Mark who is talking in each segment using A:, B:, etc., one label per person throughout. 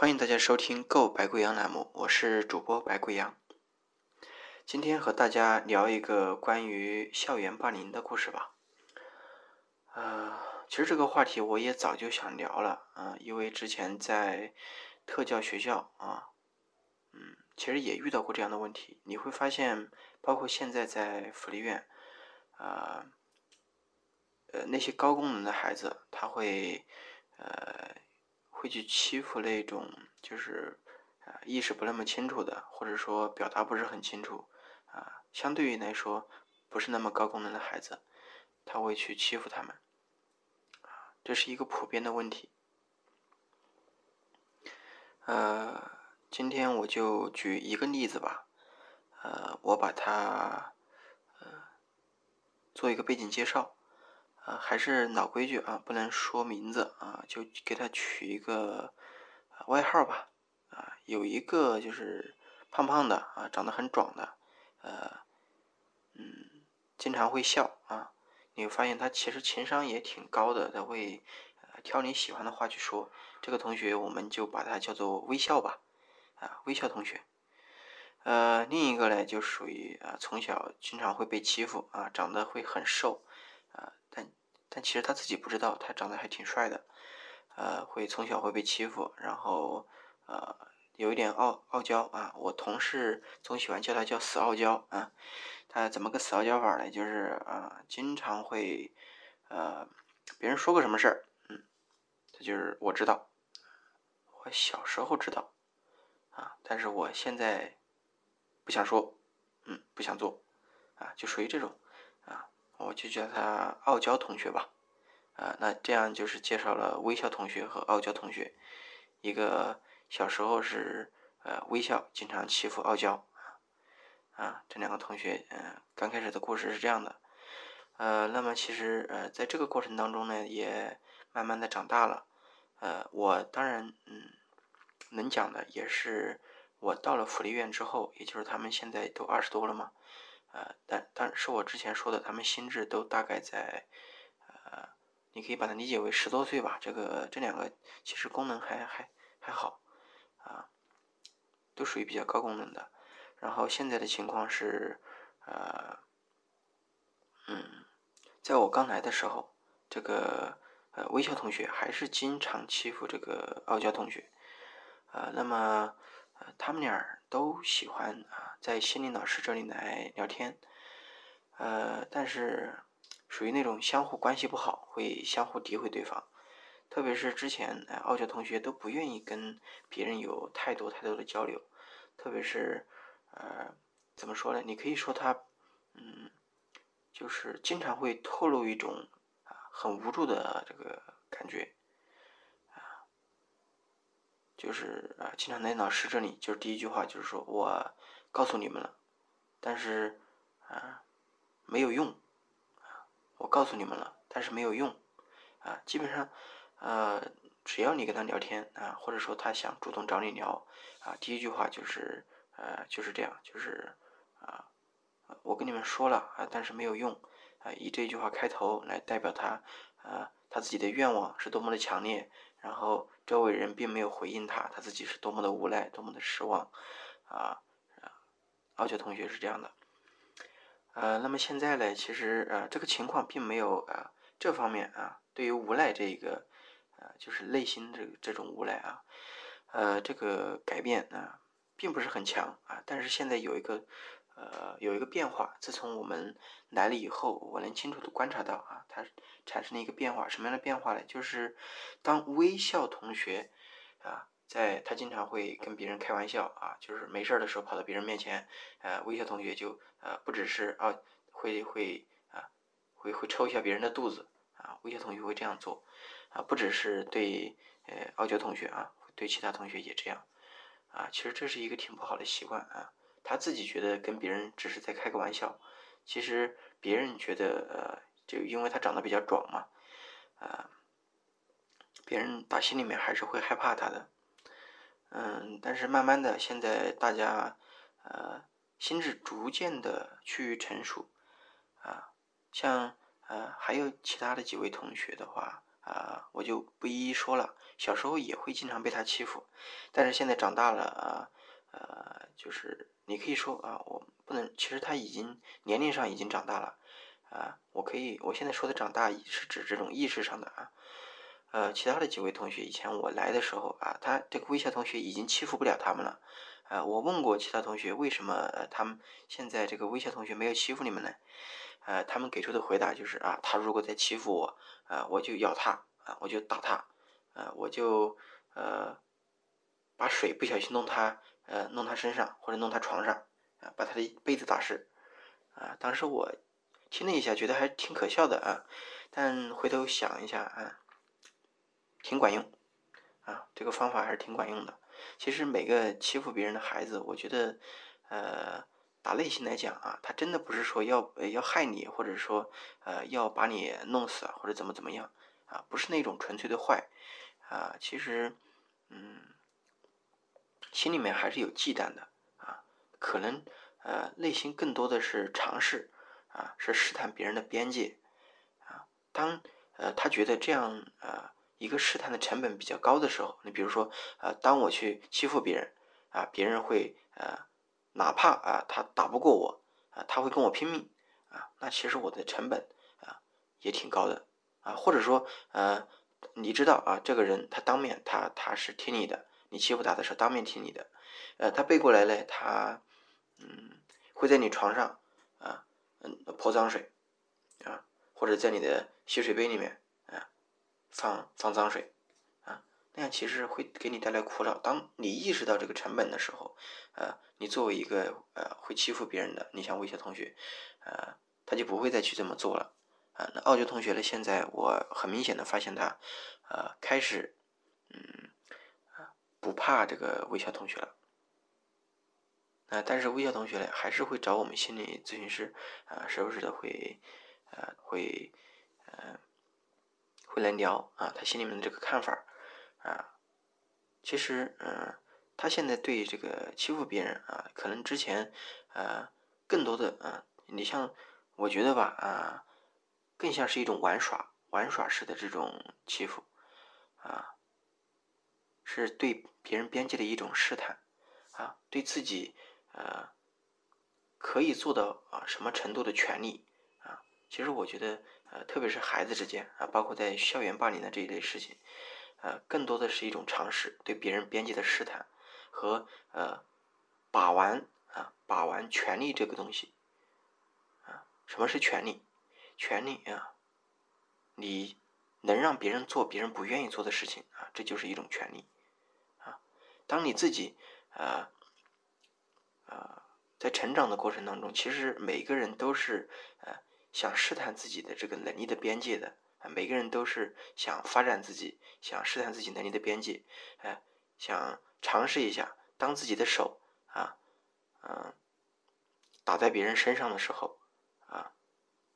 A: 欢迎大家收听《购白贵阳》栏目，我是主播白贵阳。今天和大家聊一个关于校园霸凌的故事吧。呃，其实这个话题我也早就想聊了啊，因为之前在特教学校啊，嗯，其实也遇到过这样的问题。你会发现，包括现在在福利院，啊，呃，那些高功能的孩子，他会呃。会去欺负那种就是啊意识不那么清楚的，或者说表达不是很清楚啊，相对于来说不是那么高功能的孩子，他会去欺负他们啊，这是一个普遍的问题。呃，今天我就举一个例子吧，呃，我把它呃做一个背景介绍。啊，还是老规矩啊，不能说名字啊，就给他取一个外号吧。啊，有一个就是胖胖的啊，长得很壮的，呃，嗯，经常会笑啊。你会发现他其实情商也挺高的，他会挑你喜欢的话去说。这个同学我们就把他叫做微笑吧，啊，微笑同学。呃，另一个呢就属于啊，从小经常会被欺负啊，长得会很瘦。但其实他自己不知道，他长得还挺帅的，呃，会从小会被欺负，然后呃，有一点傲傲娇啊。我同事总喜欢叫他叫死傲娇啊。他怎么个死傲娇法呢？就是啊，经常会呃，别人说个什么事儿，嗯，他就是我知道，我小时候知道啊，但是我现在不想说，嗯，不想做啊，就属于这种。我就叫他傲娇同学吧，啊，那这样就是介绍了微笑同学和傲娇同学。一个小时候是呃微笑，经常欺负傲娇啊，这两个同学，嗯，刚开始的故事是这样的，呃，那么其实呃在这个过程当中呢，也慢慢的长大了，呃，我当然嗯能讲的也是我到了福利院之后，也就是他们现在都二十多了嘛。呃，但但是我之前说的，他们心智都大概在，呃，你可以把它理解为十多岁吧。这个这两个其实功能还还还好，啊，都属于比较高功能的。然后现在的情况是，呃，嗯，在我刚来的时候，这个呃微笑同学还是经常欺负这个傲娇同学，啊，那么。他们俩都喜欢啊，在心理老师这里来聊天，呃，但是属于那种相互关系不好，会相互诋毁对方。特别是之前，傲娇同学都不愿意跟别人有太多太多的交流。特别是，呃，怎么说呢？你可以说他，嗯，就是经常会透露一种啊很无助的这个感觉。就是啊，经常来老师这里，就是第一句话就是说我告诉你们了，但是啊没有用啊，我告诉你们了，但是没有用啊。基本上呃，只要你跟他聊天啊，或者说他想主动找你聊啊，第一句话就是呃就是这样，就是啊我跟你们说了啊，但是没有用啊，以这句话开头来代表他啊他自己的愿望是多么的强烈。然后周围人并没有回应他，他自己是多么的无奈，多么的失望，啊，傲娇同学是这样的，呃，那么现在呢，其实呃这个情况并没有啊这方面啊，对于无奈这一个，呃就是内心这这种无奈啊，呃这个改变啊并不是很强啊，但是现在有一个。呃，有一个变化。自从我们来了以后，我能清楚的观察到啊，它产生了一个变化。什么样的变化呢？就是当微笑同学啊，在他经常会跟别人开玩笑啊，就是没事儿的时候跑到别人面前，呃，微笑同学就呃，不只是啊，会会啊，会会抽一下别人的肚子啊，微笑同学会这样做啊，不只是对呃傲娇同学啊，对其他同学也这样啊。其实这是一个挺不好的习惯啊。他自己觉得跟别人只是在开个玩笑，其实别人觉得呃，就因为他长得比较壮嘛，啊，别人打心里面还是会害怕他的，嗯，但是慢慢的，现在大家呃心智逐渐的趋于成熟，啊，像呃还有其他的几位同学的话，啊，我就不一一说了。小时候也会经常被他欺负，但是现在长大了啊，呃，就是你可以说啊，我不能，其实他已经年龄上已经长大了啊，我可以，我现在说的长大是指这种意识上的啊。呃，其他的几位同学，以前我来的时候啊，他这个微笑同学已经欺负不了他们了。啊，我问过其他同学，为什么他们现在这个微笑同学没有欺负你们呢？呃，他们给出的回答就是啊，他如果再欺负我，啊，我就咬他，啊，我就打他，啊，我就呃把水不小心弄他，呃，弄他身上或者弄他床上，啊，把他的被子打湿，啊，当时我听了一下，觉得还挺可笑的啊，但回头想一下啊。挺管用，啊，这个方法还是挺管用的。其实每个欺负别人的孩子，我觉得，呃，打内心来讲啊，他真的不是说要要害你，或者说呃要把你弄死或者怎么怎么样啊，不是那种纯粹的坏啊。其实，嗯，心里面还是有忌惮的啊，可能呃内心更多的是尝试啊，是试探别人的边界啊。当呃他觉得这样啊。一个试探的成本比较高的时候，你比如说，呃，当我去欺负别人，啊，别人会，呃，哪怕啊他打不过我，啊，他会跟我拼命，啊，那其实我的成本啊也挺高的，啊，或者说，呃，你知道啊，这个人他当面他他是听你的，你欺负他的时候当面听你的，呃，他背过来嘞，他，嗯，会在你床上，啊，嗯，泼脏水，啊，或者在你的洗水杯里面。啊放放脏水，啊，那样其实会给你带来苦恼。当你意识到这个成本的时候，呃，你作为一个呃会欺负别人的，你像微笑同学，呃，他就不会再去这么做了。啊，那傲娇同学呢？现在我很明显的发现他，呃，开始，嗯，不怕这个微笑同学了。啊，但是微笑同学呢，还是会找我们心理咨询师，啊，时不时的会，呃，会，呃。会来聊啊，他心里面的这个看法啊，其实嗯，他现在对这个欺负别人啊，可能之前呃更多的啊，你像我觉得吧啊，更像是一种玩耍玩耍式的这种欺负啊，是对别人边界的一种试探啊，对自己呃可以做到啊什么程度的权利啊，其实我觉得。呃，特别是孩子之间啊，包括在校园霸凌的这一类事情，呃，更多的是一种尝试，对别人边界的试探和呃把玩啊，把玩权利这个东西啊。什么是权利？权利啊，你能让别人做别人不愿意做的事情啊，这就是一种权利。当你自己啊啊在成长的过程当中，其实每个人都是呃。想试探自己的这个能力的边界的啊，每个人都是想发展自己，想试探自己能力的边界，哎，想尝试一下，当自己的手啊，嗯，打在别人身上的时候啊，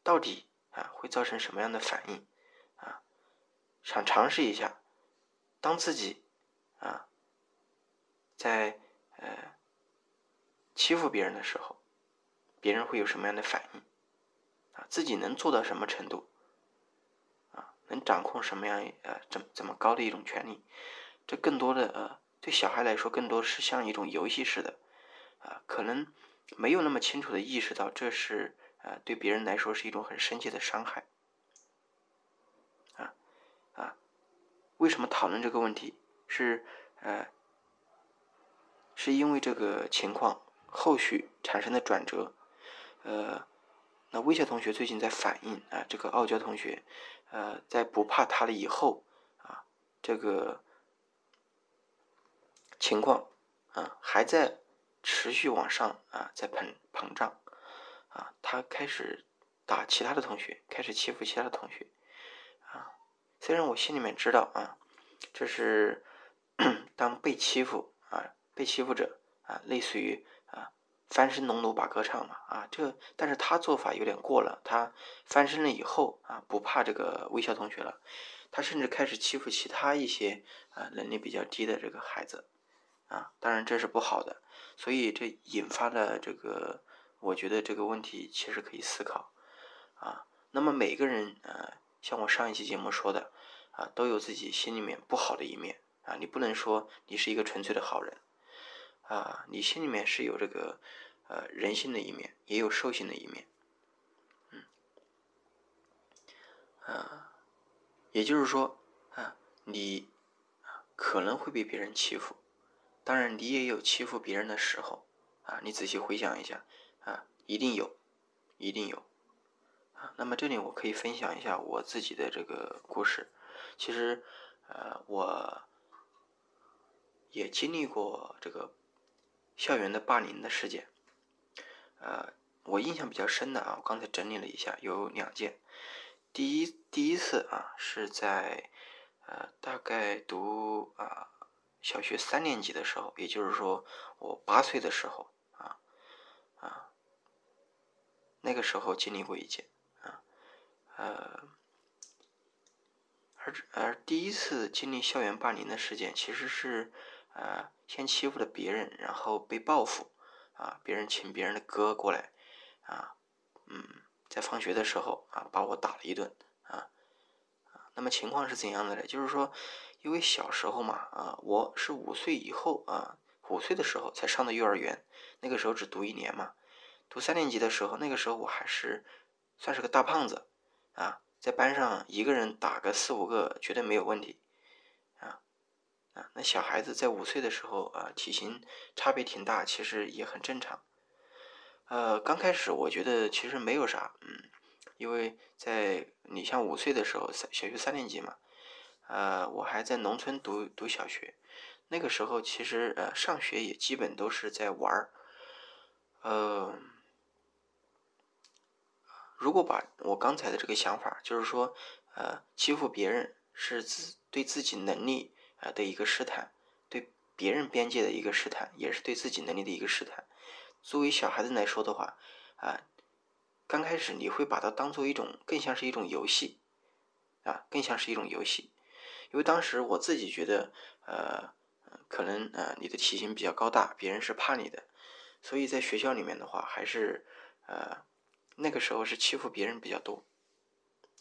A: 到底啊会造成什么样的反应啊？想尝试一下，当自己啊在呃欺负别人的时候，别人会有什么样的反应？啊，自己能做到什么程度？啊，能掌控什么样呃怎怎么高的一种权利？这更多的呃，对小孩来说，更多是像一种游戏似的，啊，可能没有那么清楚的意识到这是呃对别人来说是一种很深切的伤害。啊啊，为什么讨论这个问题？是呃，是因为这个情况后续产生的转折，呃。那微笑同学最近在反映啊，这个傲娇同学，呃，在不怕他了以后啊，这个情况啊还在持续往上啊，在膨膨胀啊，他开始打其他的同学，开始欺负其他的同学啊。虽然我心里面知道啊，这是 当被欺负啊，被欺负者啊，类似于啊。翻身农奴把歌唱嘛啊，这但是他做法有点过了。他翻身了以后啊，不怕这个微笑同学了，他甚至开始欺负其他一些啊能力比较低的这个孩子啊。当然这是不好的，所以这引发了这个，我觉得这个问题其实可以思考啊。那么每个人呃，像我上一期节目说的啊，都有自己心里面不好的一面啊。你不能说你是一个纯粹的好人啊，你心里面是有这个呃人性的一面，也有兽性的一面。嗯，啊，也就是说啊，你可能会被别人欺负，当然你也有欺负别人的时候啊。你仔细回想一下啊，一定有，一定有。那么这里我可以分享一下我自己的这个故事。其实，呃，我也经历过这个校园的霸凌的事件。呃，我印象比较深的啊，我刚才整理了一下，有两件。第一，第一次啊，是在呃大概读啊小学三年级的时候，也就是说我八岁的时候啊啊，那个时候经历过一件啊。呃，而而第一次经历校园霸凌的事件，其实是呃先欺负了别人，然后被报复啊，别人请别人的哥过来啊，嗯，在放学的时候啊把我打了一顿啊啊，那么情况是怎样的呢？就是说，因为小时候嘛啊，我是五岁以后啊，五岁的时候才上的幼儿园，那个时候只读一年嘛，读三年级的时候，那个时候我还是算是个大胖子。啊，在班上一个人打个四五个绝对没有问题，啊，那小孩子在五岁的时候啊，体型差别挺大，其实也很正常。呃，刚开始我觉得其实没有啥，嗯，因为在你像五岁的时候，三小学三年级嘛，呃，我还在农村读读小学，那个时候其实呃上学也基本都是在玩儿，呃。如果把我刚才的这个想法，就是说，呃，欺负别人是自对自己能力啊的一个试探，对别人边界的一个试探，也是对自己能力的一个试探。作为小孩子来说的话，啊，刚开始你会把它当做一种更像是一种游戏，啊，更像是一种游戏。因为当时我自己觉得，呃，可能呃你的体型比较高大，别人是怕你的，所以在学校里面的话，还是呃。那个时候是欺负别人比较多，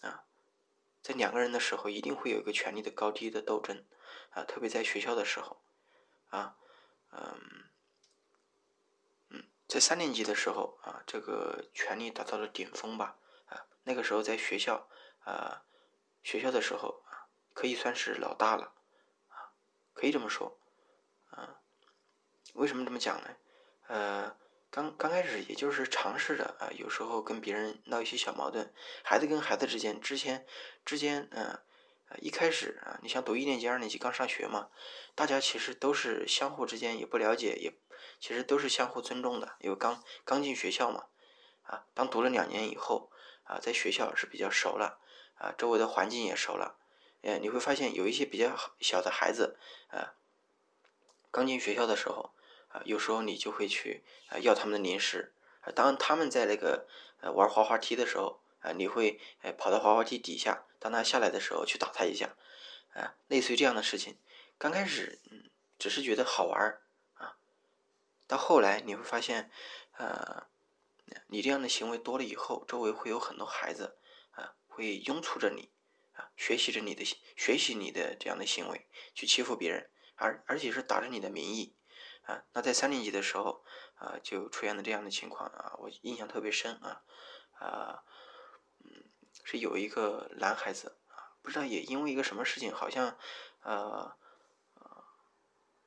A: 啊，在两个人的时候一定会有一个权力的高低的斗争，啊，特别在学校的时候，啊，嗯，嗯，在三年级的时候啊，这个权力达到了顶峰吧，啊，那个时候在学校啊，学校的时候啊，可以算是老大了，啊，可以这么说，啊，为什么这么讲呢？呃。刚刚开始也就是尝试着啊，有时候跟别人闹一些小矛盾，孩子跟孩子之间之前之间，嗯，一开始啊，你像读一年级、二年级刚上学嘛，大家其实都是相互之间也不了解，也其实都是相互尊重的，因为刚刚进学校嘛，啊，当读了两年以后啊，在学校是比较熟了，啊，周围的环境也熟了，呃，你会发现有一些比较小的孩子啊，刚进学校的时候。啊，有时候你就会去啊要他们的零食啊。当他们在那个呃玩滑滑梯的时候啊，你会呃跑到滑滑梯底下，当他下来的时候去打他一下啊，类似于这样的事情。刚开始嗯只是觉得好玩啊，到后来你会发现呃你这样的行为多了以后，周围会有很多孩子啊会拥簇着你啊，学习着你的学习你的这样的行为去欺负别人，而而且是打着你的名义。啊，那在三年级的时候，啊，就出现了这样的情况啊，我印象特别深啊，啊，是有一个男孩子啊，不知道也因为一个什么事情，好像，呃，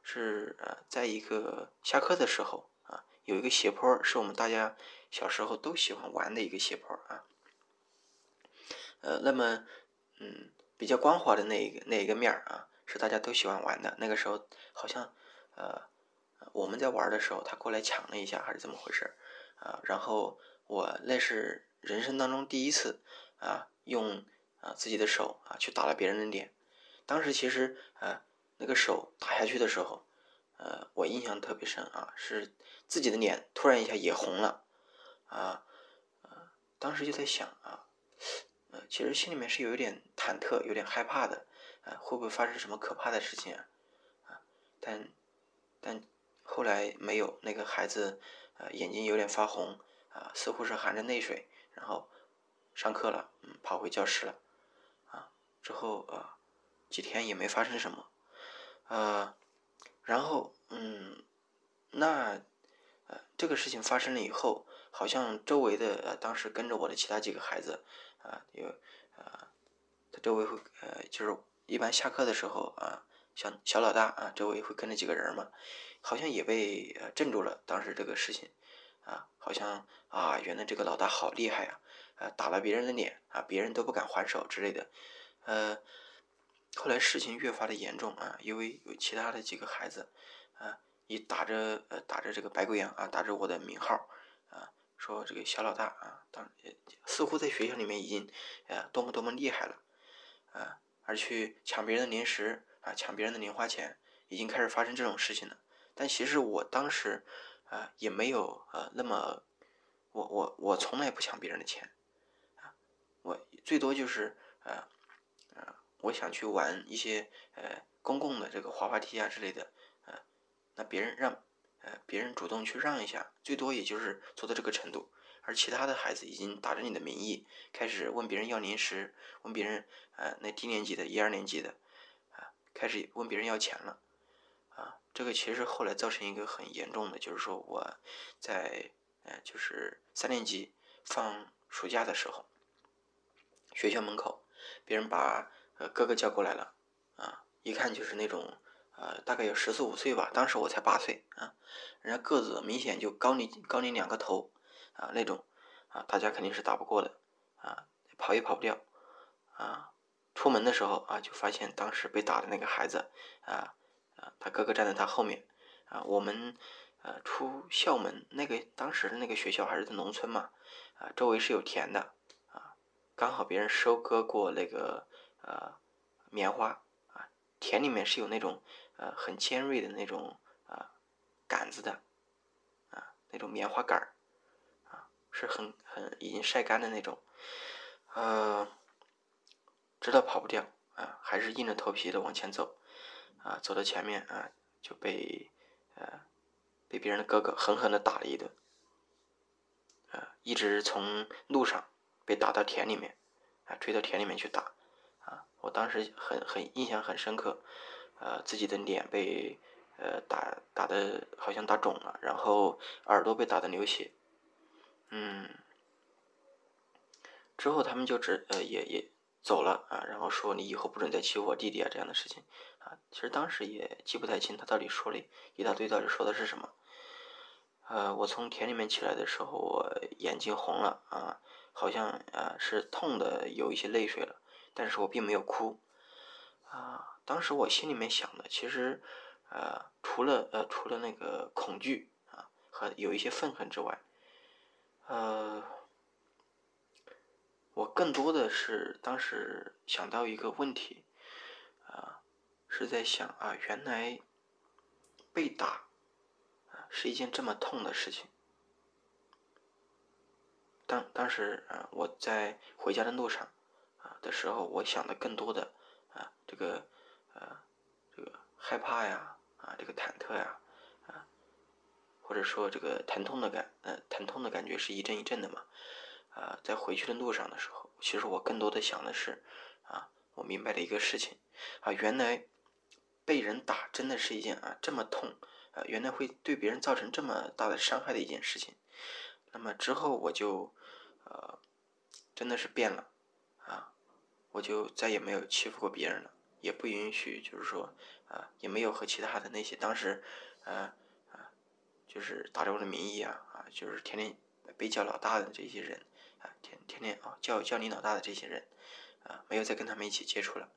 A: 是呃，在一个下课的时候啊，有一个斜坡，是我们大家小时候都喜欢玩的一个斜坡啊，呃，那么，嗯，比较光滑的那一个那一个面儿啊，是大家都喜欢玩的，那个时候好像，呃。我们在玩的时候，他过来抢了一下，还是怎么回事啊？然后我那是人生当中第一次啊，用啊自己的手啊去打了别人的脸。当时其实啊，那个手打下去的时候，呃，我印象特别深啊，是自己的脸突然一下也红了啊啊！当时就在想啊，呃，其实心里面是有一点忐忑，有点害怕的啊，会不会发生什么可怕的事情啊？啊，但但。后来没有那个孩子，呃，眼睛有点发红，啊，似乎是含着泪水，然后上课了，嗯，跑回教室了，啊，之后啊，几天也没发生什么，呃，然后嗯，那呃这个事情发生了以后，好像周围的呃当时跟着我的其他几个孩子啊有啊，他周围会呃就是一般下课的时候啊，小小老大啊周围会跟着几个人嘛，好像也被呃镇住了。当时这个事情啊，好像啊原来这个老大好厉害啊，啊打了别人的脸啊，别人都不敢还手之类的，呃。后来事情越发的严重啊，因为有其他的几个孩子啊，以打着呃打着这个白贵阳啊，打着我的名号啊，说这个小老大啊，当似乎在学校里面已经呃多么多么厉害了啊，而去抢别人的零食啊，抢别人的零花钱，已经开始发生这种事情了。但其实我当时啊也没有呃那么，我我我从来不抢别人的钱，最多就是呃。我想去玩一些呃公共的这个滑滑梯啊之类的，呃，那别人让呃别人主动去让一下，最多也就是做到这个程度。而其他的孩子已经打着你的名义开始问别人要零食，问别人呃那低年级的一二年级的啊开始问别人要钱了啊，这个其实后来造成一个很严重的，就是说我在呃就是三年级放暑假的时候，学校门口别人把。呃，哥哥叫过来了，啊，一看就是那种，呃，大概有十四五岁吧，当时我才八岁啊，人家个子明显就高你高你两个头，啊，那种，啊，大家肯定是打不过的，啊，跑也跑不掉，啊，出门的时候啊，就发现当时被打的那个孩子，啊，啊，他哥哥站在他后面，啊，我们，呃，出校门那个当时的那个学校还是在农村嘛，啊，周围是有田的，刚好别人收割过那个。呃，棉花啊，田里面是有那种呃很尖锐的那种啊杆子的啊，那种棉花杆儿啊，是很很已经晒干的那种，呃，知道跑不掉啊，还是硬着头皮的往前走啊，走到前面啊就被呃被别人的哥哥狠狠的打了一顿，啊，一直从路上被打到田里面啊，追到田里面去打。啊我当时很很印象很深刻，呃，自己的脸被呃打打的好像打肿了，然后耳朵被打的流血，嗯，之后他们就只呃也也走了啊，然后说你以后不准再欺负我弟弟啊这样的事情啊，其实当时也记不太清他到底说了一大堆到底说的是什么，呃，我从田里面起来的时候，我眼睛红了啊，好像啊是痛的有一些泪水了。但是我并没有哭，啊，当时我心里面想的，其实，呃，除了呃除了那个恐惧啊和有一些愤恨之外，呃，我更多的是当时想到一个问题，啊，是在想啊，原来被打啊是一件这么痛的事情。当当时啊，我在回家的路上。啊的时候，我想的更多的啊，这个呃，这个害怕呀，啊，这个忐忑呀，啊，或者说这个疼痛的感，呃，疼痛的感觉是一阵一阵的嘛，啊，在回去的路上的时候，其实我更多的想的是，啊，我明白了一个事情，啊，原来被人打真的是一件啊这么痛，啊，原来会对别人造成这么大的伤害的一件事情，那么之后我就呃，真的是变了，啊。我就再也没有欺负过别人了，也不允许，就是说，啊，也没有和其他的那些当时，呃，啊，就是打着我的名义啊，啊，就是天天被叫老大的这些人，啊，天天天啊叫叫你老大的这些人，啊，没有再跟他们一起接触了，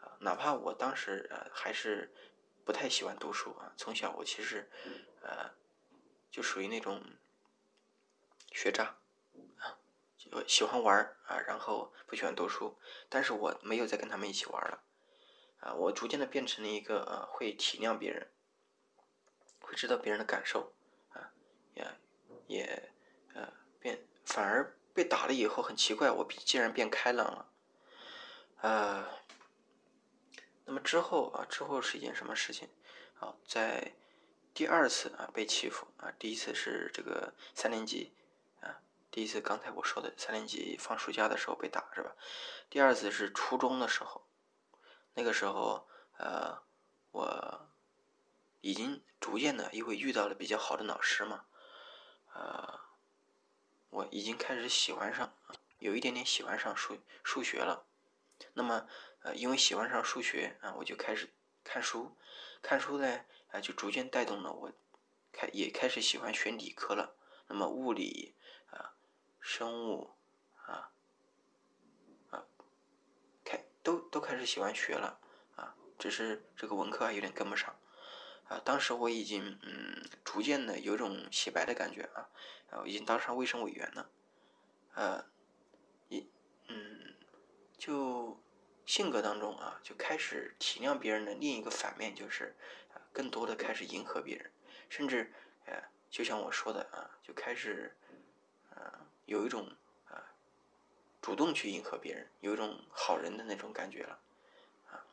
A: 啊，哪怕我当时呃还是不太喜欢读书啊，从小我其实，呃，就属于那种学渣。啊喜欢玩啊，然后不喜欢读书，但是我没有再跟他们一起玩了，啊，我逐渐的变成了一个呃会体谅别人，会知道别人的感受，啊，也也呃变，反而被打了以后很奇怪，我竟然变开朗了，呃，那么之后啊，之后是一件什么事情？好，在第二次啊被欺负啊，第一次是这个三年级。第一次刚才我说的三年级放暑假的时候被打是吧？第二次是初中的时候，那个时候，呃，我已经逐渐的因为遇到了比较好的老师嘛，呃，我已经开始喜欢上，有一点点喜欢上数数学了。那么，呃，因为喜欢上数学啊，我就开始看书，看书呢，啊，就逐渐带动了我，开也开始喜欢学理科了。那么物理，生物啊，啊，开都都开始喜欢学了啊，只是这个文科还有点跟不上啊。当时我已经嗯，逐渐的有种洗白的感觉啊，啊，已经当上卫生委员了，呃，一嗯，就。性格当中啊，就开始体谅别人的另一个反面，就是，更多的开始迎合别人，甚至呃，就像我说的啊，就开始，有一种啊，主动去迎合别人，有一种好人的那种感觉了啊。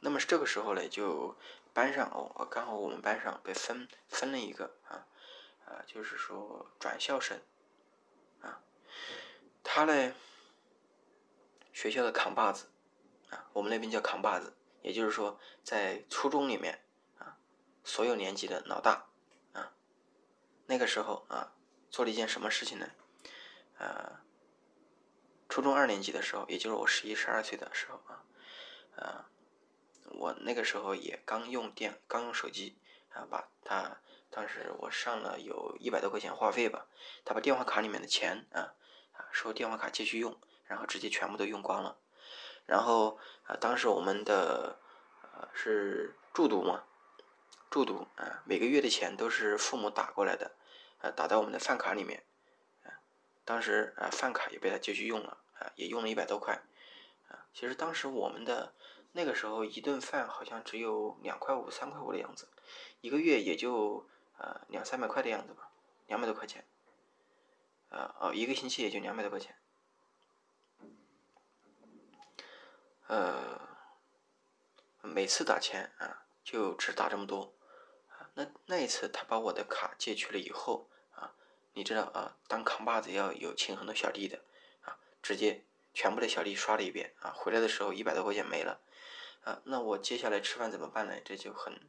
A: 那么这个时候呢，就班上哦，刚好我们班上被分分了一个啊啊，就是说转校生啊，他呢，学校的扛把子。啊我们那边叫扛把子，也就是说，在初中里面啊，所有年级的老大啊，那个时候啊，做了一件什么事情呢？呃，初中二年级的时候，也就是我十一、十二岁的时候啊，呃，我那个时候也刚用电，刚用手机啊，把他当时我上了有一百多块钱话费吧，他把电话卡里面的钱啊啊，说电话卡继续用，然后直接全部都用光了。然后啊，当时我们的呃是住读嘛，住读啊，每个月的钱都是父母打过来的，啊，打到我们的饭卡里面，当时啊饭卡也被他继续用了，啊，也用了一百多块，啊，其实当时我们的那个时候一顿饭好像只有两块五、三块五的样子，一个月也就啊两三百块的样子吧，两百多块钱，啊哦，一个星期也就两百多块钱。呃，每次打钱啊，就只打这么多。那那一次他把我的卡借去了以后，你知道啊，当扛把子要有请很多小弟的啊，直接全部的小弟刷了一遍啊，回来的时候一百多块钱没了啊。那我接下来吃饭怎么办呢？这就很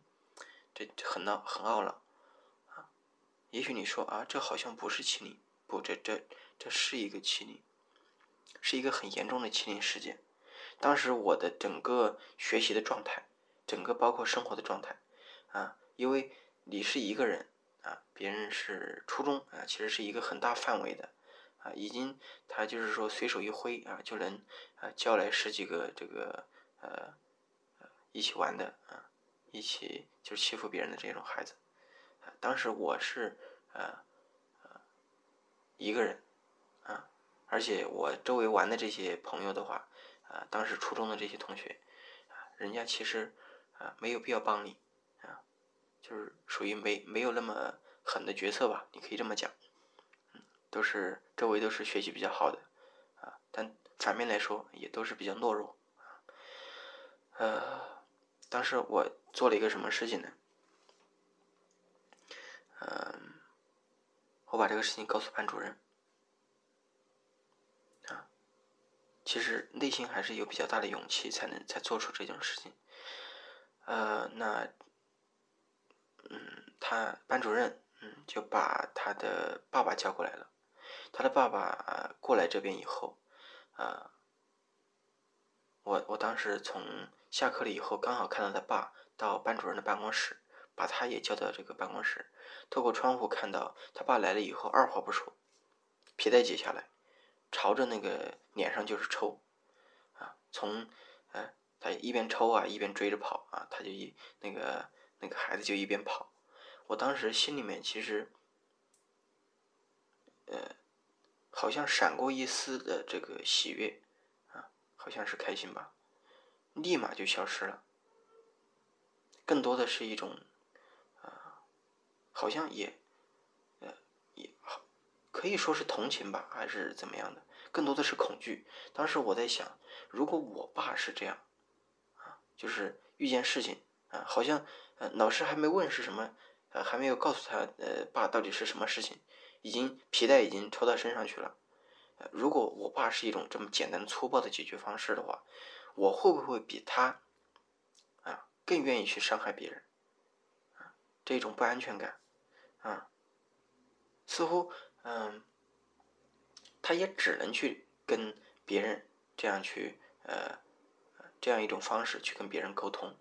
A: 这很闹很懊恼啊。也许你说啊，这好像不是欺凌，不，这这这是一个欺凌，是一个很严重的欺凌事件。当时我的整个学习的状态，整个包括生活的状态，啊，因为你是一个人啊，别人是初中啊，其实是一个很大范围的，啊，已经他就是说随手一挥啊，就能啊叫来十几个这个呃一起玩的啊，一起就是欺负别人的这种孩子，啊，当时我是呃呃一个人啊，而且我周围玩的这些朋友的话。啊，当时初中的这些同学，啊，人家其实啊没有必要帮你，就是属于没没有那么狠的角色吧，你可以这么讲，嗯，都是周围都是学习比较好的，啊，但反面来说也都是比较懦弱，呃，当时我做了一个什么事情呢？嗯，我把这个事情告诉班主任。其实内心还是有比较大的勇气，才能才做出这种事情。呃，那，嗯，他班主任，嗯，就把他的爸爸叫过来了。他的爸爸过来这边以后，啊，我我当时从下课了以后，刚好看到他爸到班主任的办公室，把他也叫到这个办公室。透过窗户看到他爸来了以后，二话不说，皮带解下来。朝着那个脸上就是抽，啊，从，呃，他一边抽啊，一边追着跑啊，他就一那个那个孩子就一边跑，我当时心里面其实，呃，好像闪过一丝的这个喜悦，啊，好像是开心吧，立马就消失了，更多的是一种，啊，好像也，呃，也好。可以说是同情吧，还是怎么样的？更多的是恐惧。当时我在想，如果我爸是这样，啊，就是遇见事情啊，好像呃老师还没问是什么，呃还没有告诉他，呃爸到底是什么事情，已经皮带已经抽到身上去了。如果我爸是一种这么简单粗暴的解决方式的话，我会不会比他啊更愿意去伤害别人，啊，这种不安全感，啊，似乎嗯，他也只能去跟别人这样去呃，这样一种方式去跟别人沟通，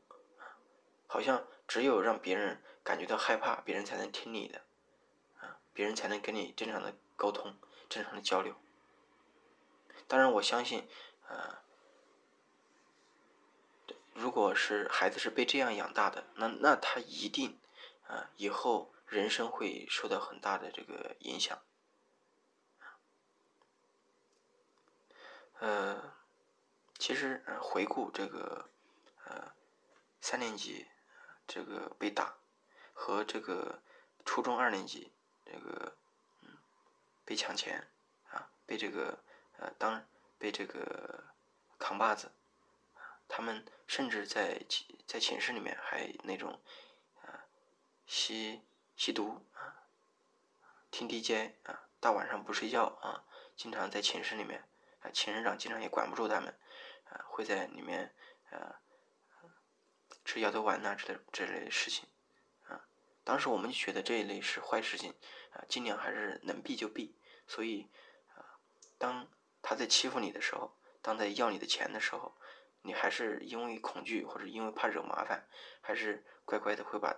A: 好像只有让别人感觉到害怕，别人才能听你的，啊，别人才能跟你正常的沟通，正常的交流。当然，我相信，呃。如果是孩子是被这样养大的，那那他一定，啊，以后人生会受到很大的这个影响。呃，其实回顾这个，呃，三年级这个被打，和这个初中二年级这个，嗯，被抢钱，啊，被这个，呃，当被这个扛把子。他们甚至在在寝室里面还那种，啊，吸吸毒啊，听 DJ 啊，大晚上不睡觉啊，经常在寝室里面啊，寝室长经常也管不住他们，啊，会在里面啊吃摇头丸呐之类这类的事情，啊，当时我们就觉得这一类是坏事情，啊，尽量还是能避就避，所以啊，当他在欺负你的时候，当在要你的钱的时候。你还是因为恐惧，或者因为怕惹麻烦，还是乖乖的会把，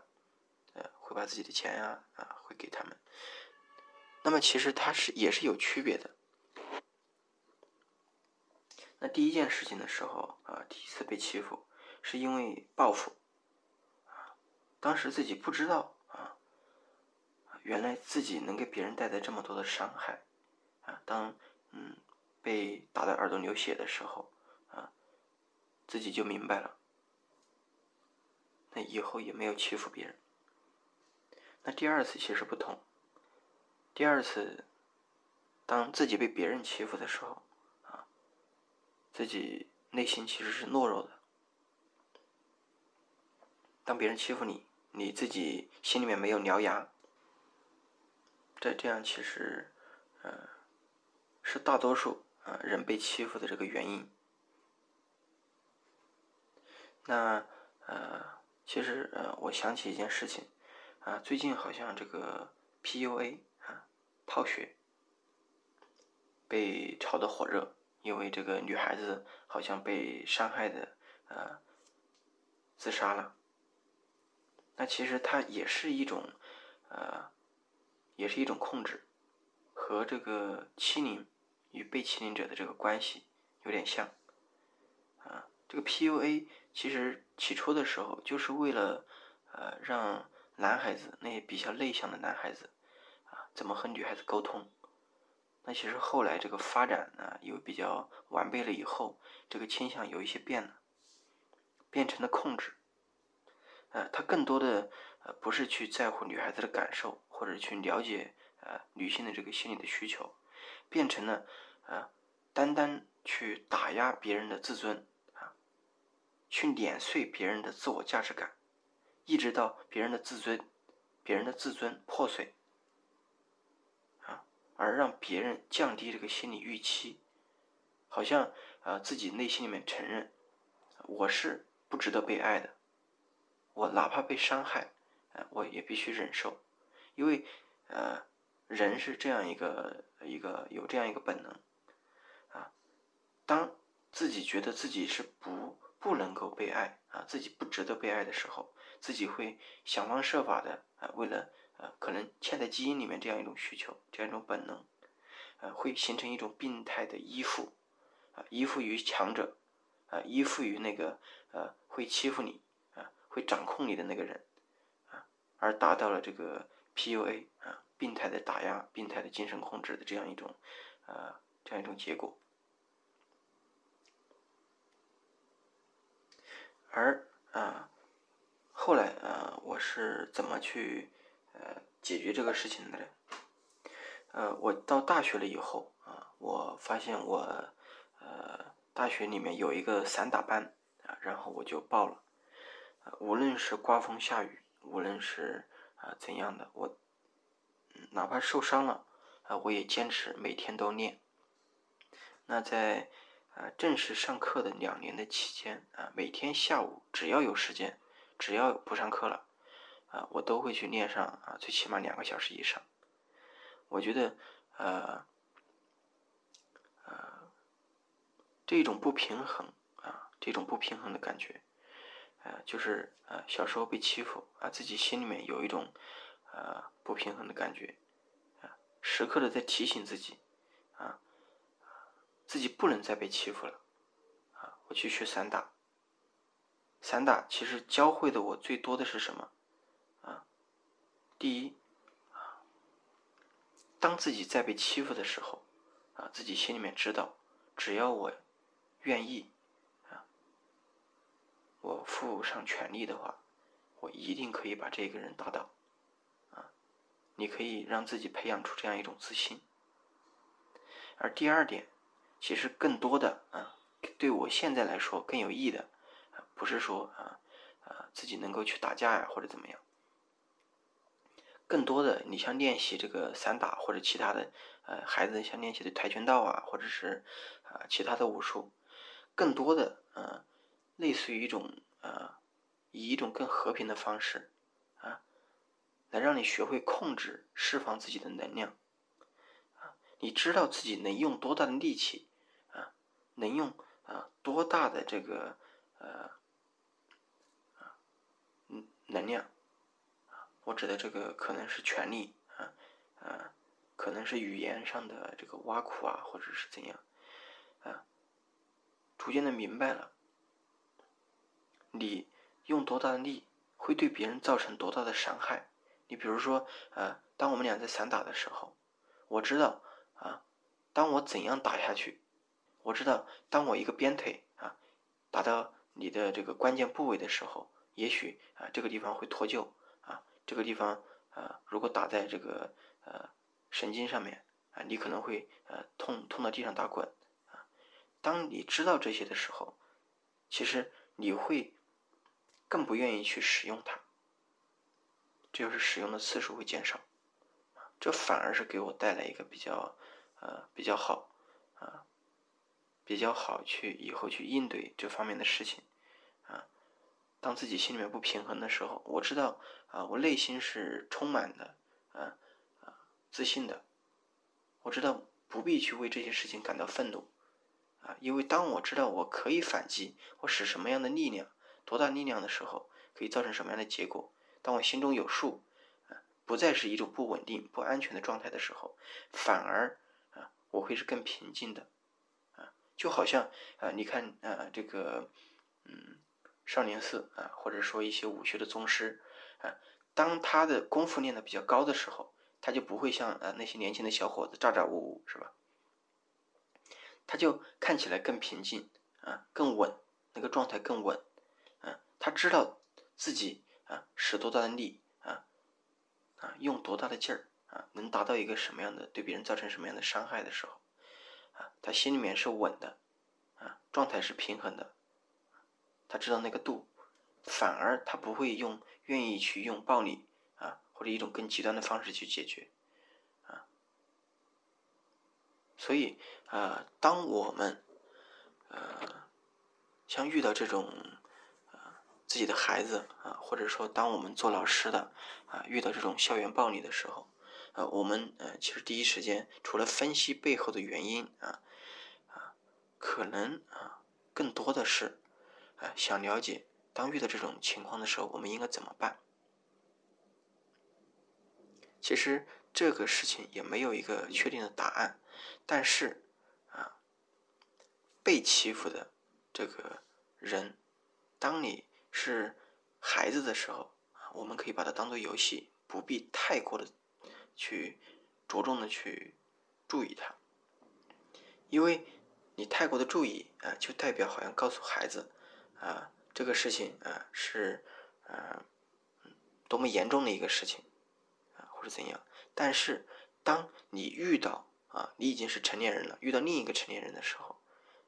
A: 呃，会把自己的钱呀，啊，会给他们。那么其实他是也是有区别的。那第一件事情的时候，啊，第一次被欺负，是因为报复，当时自己不知道，啊，原来自己能给别人带来这么多的伤害，啊，当嗯被打的耳朵流血的时候。啊自己就明白了，那以后也没有欺负别人。那第二次其实不同，第二次，当自己被别人欺负的时候，啊，自己内心其实是懦弱的。当别人欺负你，你自己心里面没有獠牙，这这样其实，呃，是大多数啊人被欺负的这个原因。那呃，其实呃，我想起一件事情啊，最近好像这个 PUA 啊，泡血被炒得火热，因为这个女孩子好像被伤害的呃自杀了。那其实它也是一种呃，也是一种控制，和这个欺凌与被欺凌者的这个关系有点像啊。这个 PUA 其实起初的时候就是为了，呃，让男孩子那些比较内向的男孩子，啊，怎么和女孩子沟通？那其实后来这个发展呢，又比较完备了以后，这个倾向有一些变了，变成了控制。呃，他更多的呃不是去在乎女孩子的感受，或者去了解呃女性的这个心理的需求，变成了呃单单去打压别人的自尊啊。去碾碎别人的自我价值感，一直到别人的自尊，别人的自尊破碎，啊，而让别人降低这个心理预期，好像啊自己内心里面承认我是不值得被爱的，我哪怕被伤害，啊我也必须忍受，因为呃人是这样一个一个有这样一个本能，啊，当自己觉得自己是不。不能够被爱啊，自己不值得被爱的时候，自己会想方设法的啊，为了呃，可能嵌在基因里面这样一种需求，这样一种本能，呃，会形成一种病态的依附，啊，依附于强者，啊，依附于那个呃会欺负你，会掌控你的那个人，啊，而达到了这个 PUA 啊，病态的打压、病态的精神控制的这样一种呃这样一种结果。而啊，后来啊，我是怎么去呃解决这个事情的呢？呃，我到大学了以后啊，我发现我呃大学里面有一个散打班啊，然后我就报了。无论是刮风下雨，无论是啊怎样的，我哪怕受伤了啊，我也坚持每天都练。那在。啊，正式上课的两年的期间啊，每天下午只要有时间，只要不上课了，啊，我都会去练上啊，最起码两个小时以上。我觉得，呃，呃，这种不平衡啊，这种不平衡的感觉，就是呃，小时候被欺负啊，自己心里面有一种呃不平衡的感觉，啊，时刻的在提醒自己，啊，自己不能再被欺负了，啊，我去学散打。散打其实教会的我最多的是什么？啊，第一，啊，当自己在被欺负的时候，啊，自己心里面知道，只要我愿意，我付上全力的话，我一定可以把这个人打倒，啊，你可以让自己培养出这样一种自信。而第二点，其实更多的啊，对我现在来说更有益的。不是说啊啊自己能够去打架呀或者怎么样，更多的你像练习这个散打或者其他的呃孩子像练习的跆拳道啊或者是啊其他的武术，更多的啊类似于一种啊以一种更和平的方式啊来让你学会控制释放自己的能量啊你知道自己能用多大的力气啊能用啊多大的这个呃。能量，啊我指的这个可能是权力啊，啊，可能是语言上的这个挖苦啊，或者是怎样，啊，逐渐的明白了，你用多大的力会对别人造成多大的伤害。你比如说，呃，当我们俩在散打的时候，我知道啊，当我怎样打下去，我知道当我一个鞭腿啊打到你的这个关键部位的时候。也许啊，这个地方会脱臼啊，这个地方啊，如果打在这个呃神经上面啊，你可能会呃痛痛到地上打滚啊。当你知道这些的时候，其实你会更不愿意去使用它，这就是使用的次数会减少这反而是给我带来一个比较呃比较好啊比较好去以后去应对这方面的事情啊。当自己心里面不平衡的时候，我知道啊，我内心是充满的啊啊自信的。我知道不必去为这些事情感到愤怒啊，因为当我知道我可以反击，我使什么样的力量，多大力量的时候，可以造成什么样的结果。当我心中有数啊，不再是一种不稳定、不安全的状态的时候，反而啊，我会是更平静的啊，就好像啊，你看啊，这个嗯。少林寺啊，或者说一些武学的宗师啊，当他的功夫练得比较高的时候，他就不会像啊那些年轻的小伙子咋咋呼呼，是吧？他就看起来更平静啊，更稳，那个状态更稳。他知道自己啊使多大的力啊啊用多大的劲儿啊，能达到一个什么样的对别人造成什么样的伤害的时候啊，他心里面是稳的啊，状态是平衡的。他知道那个度，反而他不会用愿意去用暴力啊，或者一种更极端的方式去解决啊。所以啊，当我们呃像遇到这种自己的孩子啊，或者说当我们做老师的啊遇到这种校园暴力的时候，呃，我们呃其实第一时间除了分析背后的原因啊啊，可能啊更多的是。啊，想了解当遇到这种情况的时候，我们应该怎么办？其实这个事情也没有一个确定的答案，但是啊，被欺负的这个人，当你是孩子的时候，我们可以把它当做游戏，不必太过的去着重的去注意它，因为你太过的注意啊，就代表好像告诉孩子。啊，这个事情啊是啊多么严重的一个事情啊，或者怎样？但是当你遇到啊，你已经是成年人了，遇到另一个成年人的时候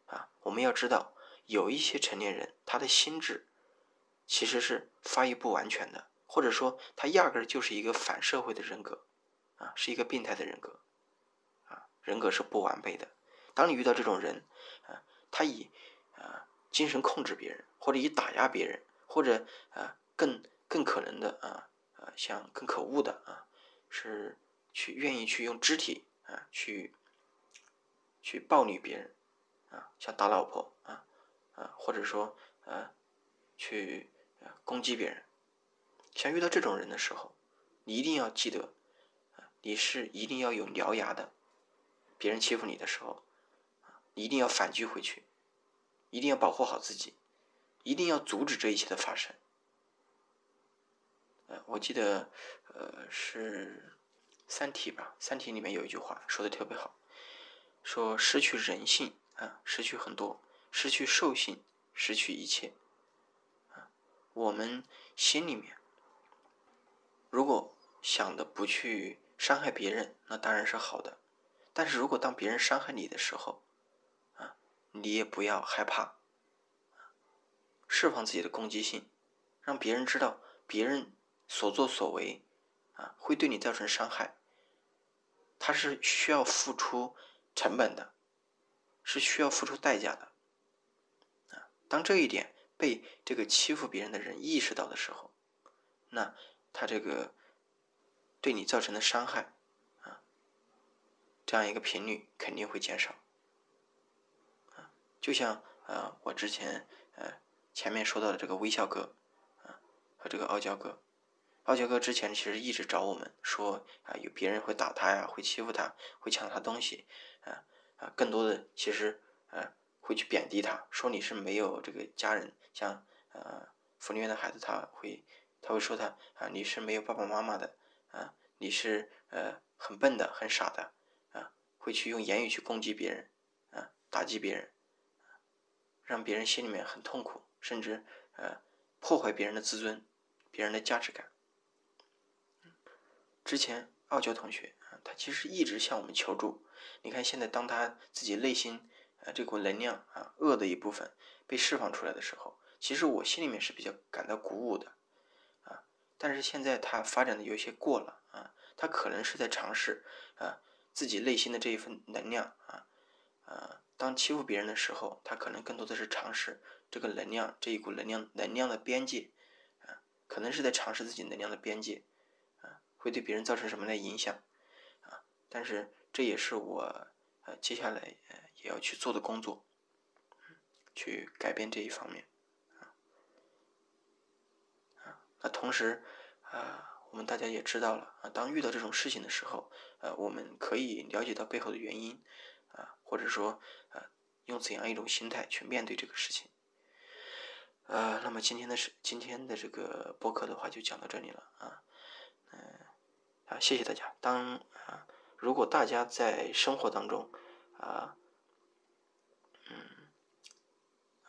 A: 啊，我们要知道，有一些成年人他的心智其实是发育不完全的，或者说他压根儿就是一个反社会的人格啊，是一个病态的人格啊，人格是不完备的。当你遇到这种人啊，他以啊。精神控制别人，或者以打压别人，或者啊更更可能的啊啊，像更可恶的啊，是去愿意去用肢体啊去去暴虐别人啊，像打老婆啊啊，或者说啊去攻击别人。像遇到这种人的时候，你一定要记得，你是一定要有獠牙的。别人欺负你的时候，你一定要反击回去，一定要保护好自己，一定要阻止这一切的发生。呃，我记得，呃，是《三体》吧，《三体》里面有一句话说的特别好，说失去人性啊，失去很多，失去兽性，失去一切。我们心里面。如果想的不去伤害别人，那当然是好的。但是如果当别人伤害你的时候，啊，你也不要害怕，释放自己的攻击性，让别人知道别人所作所为，啊，会对你造成伤害。他是需要付出成本的，是需要付出代价的。啊，当这一点被这个欺负别人的人意识到的时候，那。他这个对你造成的伤害啊，这样一个频率肯定会减少啊。就像啊，我之前呃前面说到的这个微笑哥啊和这个傲娇哥，傲娇哥之前其实一直找我们说啊，有别人会打他呀，会欺负他，会抢他东西啊啊，更多的其实呃会去贬低他，说你是没有这个家人，像呃福利院的孩子他会。他会说他啊，你是没有爸爸妈妈的啊，你是呃很笨的，很傻的啊，会去用言语去攻击别人啊，打击别人，让别人心里面很痛苦，甚至呃破坏别人的自尊、别人的价值感。之前傲娇同学啊，他其实一直向我们求助。你看现在，当他自己内心啊这股能量啊恶的一部分被释放出来的时候，其实我心里面是比较感到鼓舞的。啊但是现在他发展的有些过了啊，他可能是在尝试啊自己内心的这一份能量啊啊，当欺负别人的时候，他可能更多的是尝试这个能量这一股能量能量的边界啊，可能是在尝试自己能量的边界啊，会对别人造成什么的影响啊？但是这也是我呃接下来也要去做的工作，去改变这一方面。啊那同时，啊，我们大家也知道了啊，当遇到这种事情的时候，呃，我们可以了解到背后的原因，啊，或者说，啊，用怎样一种心态去面对这个事情。呃，那么今天的是今天的这个播客的话就讲到这里了啊，嗯，啊，谢谢大家。当啊，如果大家在生活当中，啊，嗯，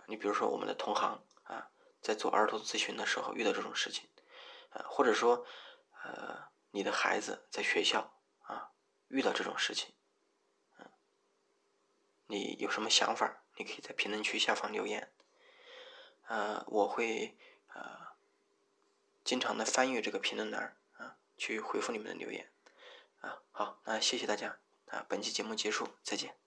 A: 你比如说我们的同行啊。在做儿童咨询的时候遇到这种事情，呃，或者说，呃，你的孩子在学校啊遇到这种事情，嗯，你有什么想法？你可以在评论区下方留言，呃，我会呃经常的翻阅这个评论栏啊，去回复你们的留言，啊，好，那谢谢大家，啊，本期节目结束，再见。